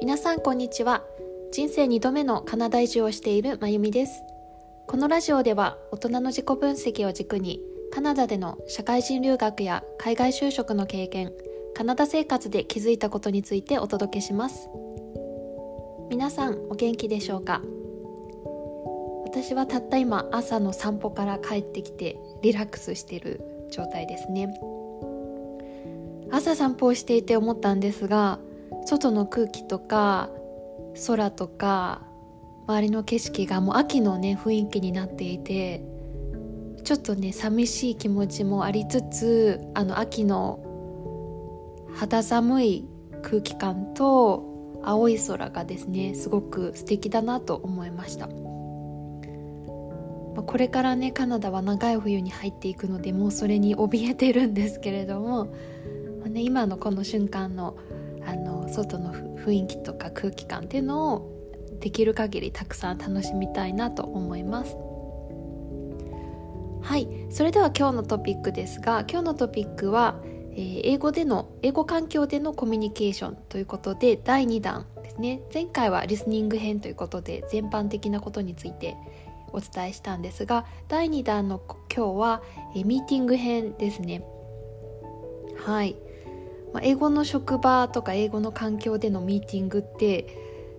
皆さんこんにちは。人生2度目のカナダ移住をしているまゆみです。このラジオでは大人の自己分析を軸にカナダでの社会人留学や海外就職の経験カナダ生活で気づいたことについてお届けします。皆さんお元気でしょうか？私はたった今朝の散歩から帰ってきてリラックスしている状態ですね。朝散歩をしていて思ったんですが外の空気とか空とか周りの景色がもう秋のね雰囲気になっていてちょっとね寂しい気持ちもありつつあの秋の肌寒い空気感と青い空がですねすごく素敵だなと思いました、まあ、これからねカナダは長い冬に入っていくのでもうそれに怯えてるんですけれども、まあね、今のこの瞬間のあの外の雰囲気とか空気感っていうのをできる限りたくさん楽しみたいなと思います。はい。それでは今日のトピックですが今日のトピックは、えー、英語での英語環境でのコミュニケーションということで第2弾ですね。前回はリスニング編ということで全般的なことについてお伝えしたんですが第2弾の今日は、えー、ミーティング編ですね。はい。まあ、英語の職場とか英語の環境でのミーティングって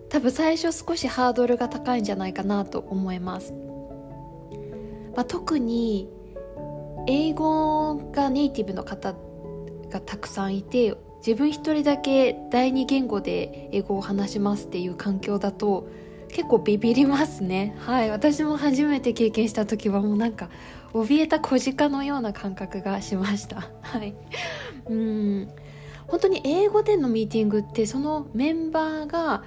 多分最初少しハードルが高いんじゃないかなと思います、まあ、特に英語がネイティブの方がたくさんいて自分一人だけ第二言語で英語を話しますっていう環境だと結構ビビりますね。はい。私も初めて経験した時はもうなんか怯えた小鹿のような感覚がしました。はい。うん。本当に英語でのミーティングってそのメンバーが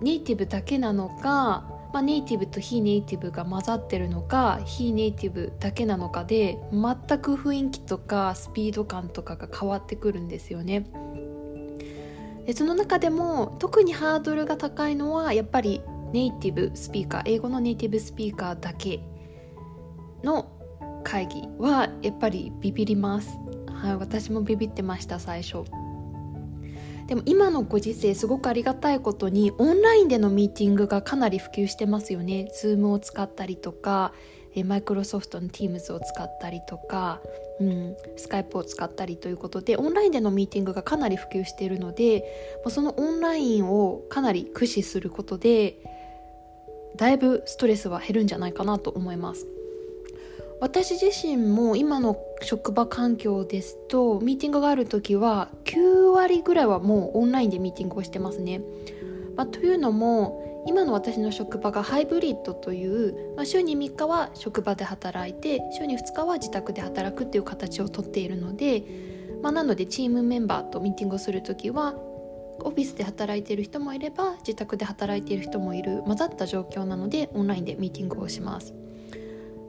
ネイティブだけなのか、まあ、ネイティブと非ネイティブが混ざってるのか非ネイティブだけなのかで全く雰囲気とかスピード感とかが変わってくるんですよね。でその中でも特にハードルが高いのはやっぱりネイティブスピーカー英語のネイティブスピーカーだけの会議はやっぱりビビります。はい、私もビビってました最初。でも今のご時世すごくありがたいことにオンラインでのミーティングがかなり普及してますよね。Zoom を使ったりとかマイクロソフトの Teams を使ったりとか、うん、スカイプを使ったりということでオンラインでのミーティングがかなり普及しているのでそのオンラインをかなり駆使することでだいぶストレスは減るんじゃないかなと思います。私自身も今の職場環境ですとミーティングがある時は9割ぐらいはもうオンラインでミーティングをしてますね。まあ、というのも今の私の職場がハイブリッドという、まあ、週に3日は職場で働いて週に2日は自宅で働くっていう形をとっているので、まあ、なのでチームメンバーとミーティングをする時はオフィスで働いている人もいれば自宅で働いている人もいる混ざった状況なのでオンラインでミーティングをします。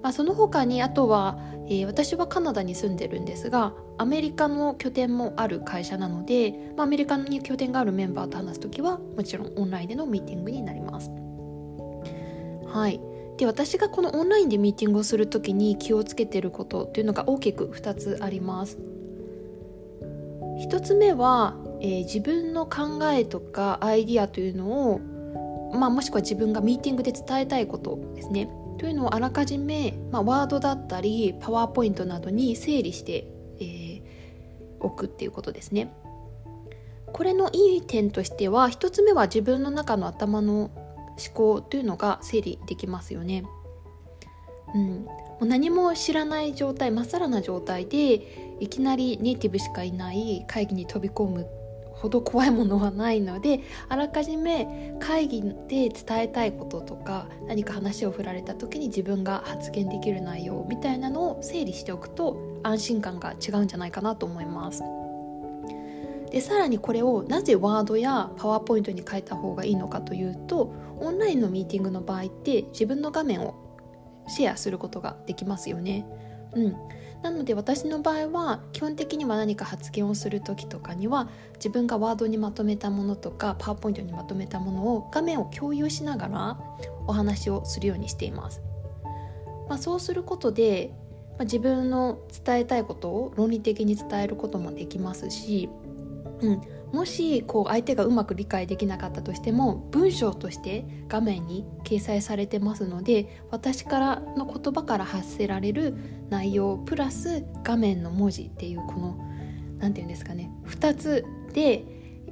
まあ、その他にあとは、えー、私はカナダに住んでるんですがアメリカの拠点もある会社なので、まあ、アメリカに拠点があるメンバーと話す時はもちろんオンラインでのミーティングになります。はいで私がこのオンラインでミーティングをする時に気をつけてることっていうのが大きく2つあります。1つ目は、えー、自分の考えとかアイディアというのを、まあ、もしくは自分がミーティングで伝えたいことですねというのをあらかじめ、まあ、ワードだったりパワーポイントなどに整理して、えー、おくっていうことですね。これのいい点としては一つ目は自分の中の頭の思考というのが整理できますよね。うん、もう何も知らない状態まっさらな状態でいきなりネイティブしかいない会議に飛び込むほど怖いものはないのであらかじめ会議で伝えたいこととか何か話を振られた時に自分が発言できる内容みたいなのを整理しておくと安心感が違うんじゃないかなと思います。でさらにこれをなぜワードやパワーポイントに変えた方がいいのかというとオンラインのミーティングの場合って自分の画面をシェアすることができますよね。うん、なので私の場合は基本的には何か発言をする時とかには自分がワードにまとめたものとかパワーポイントにまとめたものを画面を共有しながらお話をするようにしています。まあ、そうすることで、まあ、自分の伝えたいことを論理的に伝えることもできますしうん、もしこう相手がうまく理解できなかったとしても文章として画面に掲載されてますので私からの言葉から発せられる内容プラス画面の文字っていうこの何て言うんですかね2つで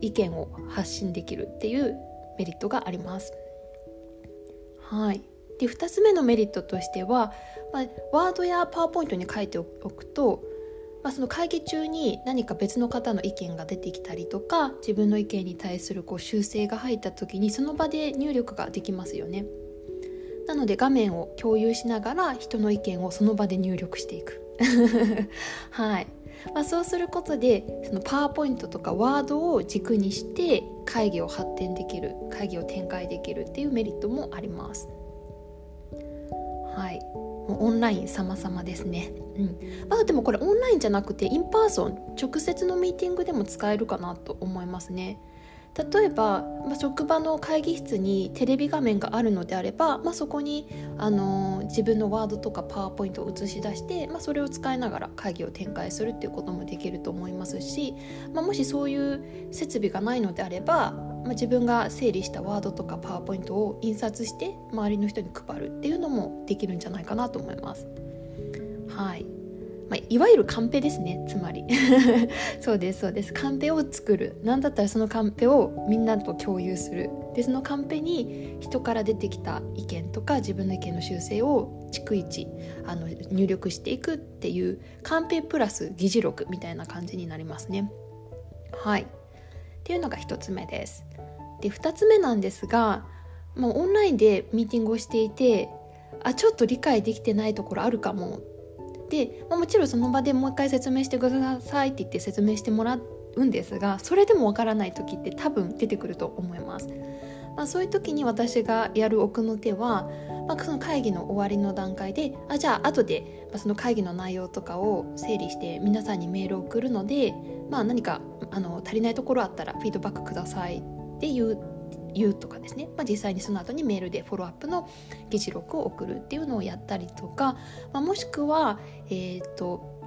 意見を発信できるっていうメリットがあります。はい、で2つ目のメリットとしては、まあ、ワードやパワーポイントに書いておくとまあ、その会議中に何か別の方の意見が出てきたりとか自分の意見に対するこう修正が入った時にその場で入力ができますよね。なので画面を共有しながら人の意見をその場で入力していく。はい、まあ、そうすることでそのパワーポイントとかワードを軸にして会議を発展できる会議を展開できるっていうメリットもあります。はいオンライン様々ですね。うんまあ、でもこれオンラインじゃなくて in-person 直接のミーティングでも使えるかなと思いますね。例えば、まあ、職場の会議室にテレビ画面があるのであれば、まあ、そこに、あのー、自分のワードとかパワーポイントを映し出して、まあ、それを使いながら会議を展開するっていうこともできると思いますし、まあ、もしそういう設備がないのであれば、まあ、自分が整理したワードとかパワーポイントを印刷して周りの人に配るっていうのもできるんじゃないかなと思います。はい。まあ、いわゆるカンペですねつまり。そうですそうです。カンペを作る。何だったらそのカンペをみんなと共有する。でそのカンペに人から出てきた意見とか自分の意見の修正を逐一あの入力していくっていうカンペプラス議事録みたいな感じになりますね。はい。っていうのが1つ目ですで2つ目なんですがもうオンラインでミーティングをしていてあちょっと理解できてないところあるかもで、まあ、もちろんその場でもう一回説明してくださいって言って説明してもらうんですがそれでもわからない時って多分出てくると思います。まあ、そういう時に私がやる奥の手は、まあ、その会議の終わりの段階であじゃあ後で、まあ、その会議の内容とかを整理して皆さんにメールを送るので、まあ、何かあの足りないところあったらフィードバックくださいっていう言うとかですね、まあ、実際にその後にメールでフォローアップの議事録を送るっていうのをやったりとか、まあ、もしくは、えーと、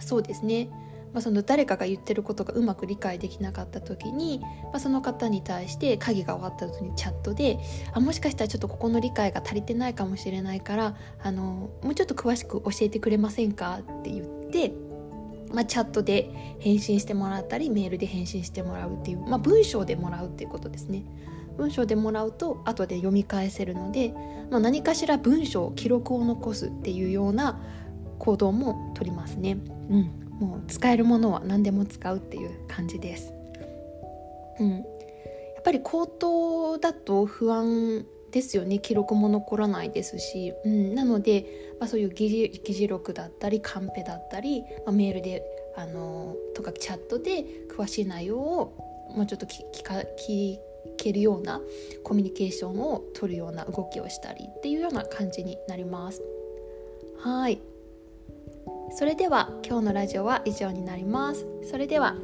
そうですね。まあ、その誰かが言ってることがうまく理解できなかった時に、まあ、その方に対して会議が終わった後にチャットであもしかしたらちょっとここの理解が足りてないかもしれないからあのもうちょっと詳しく教えてくれませんかって言って、まあ、チャットで返信してもらったりメールで返信してもらうっていう、まあ、文章でもらうっていうことですね。文章でもらうと後で読み返せるので、まあ、何かしら文章記録を残すっていうような行動もとりますね。うん、もう使えるものは何でも使うっていう感じです。うん、やっぱり口頭だと不安ですよね。記録も残らないですし、うん、なので、まあ、そういう議事録だったりカンペだったり、まあ、メールであのとかチャットで詳しい内容をもうちょっと聞か聞けるようなコミュニケーションを取るような動きをしたりっていうような感じになります。はい。それでは今日のラジオは以上になります。それでは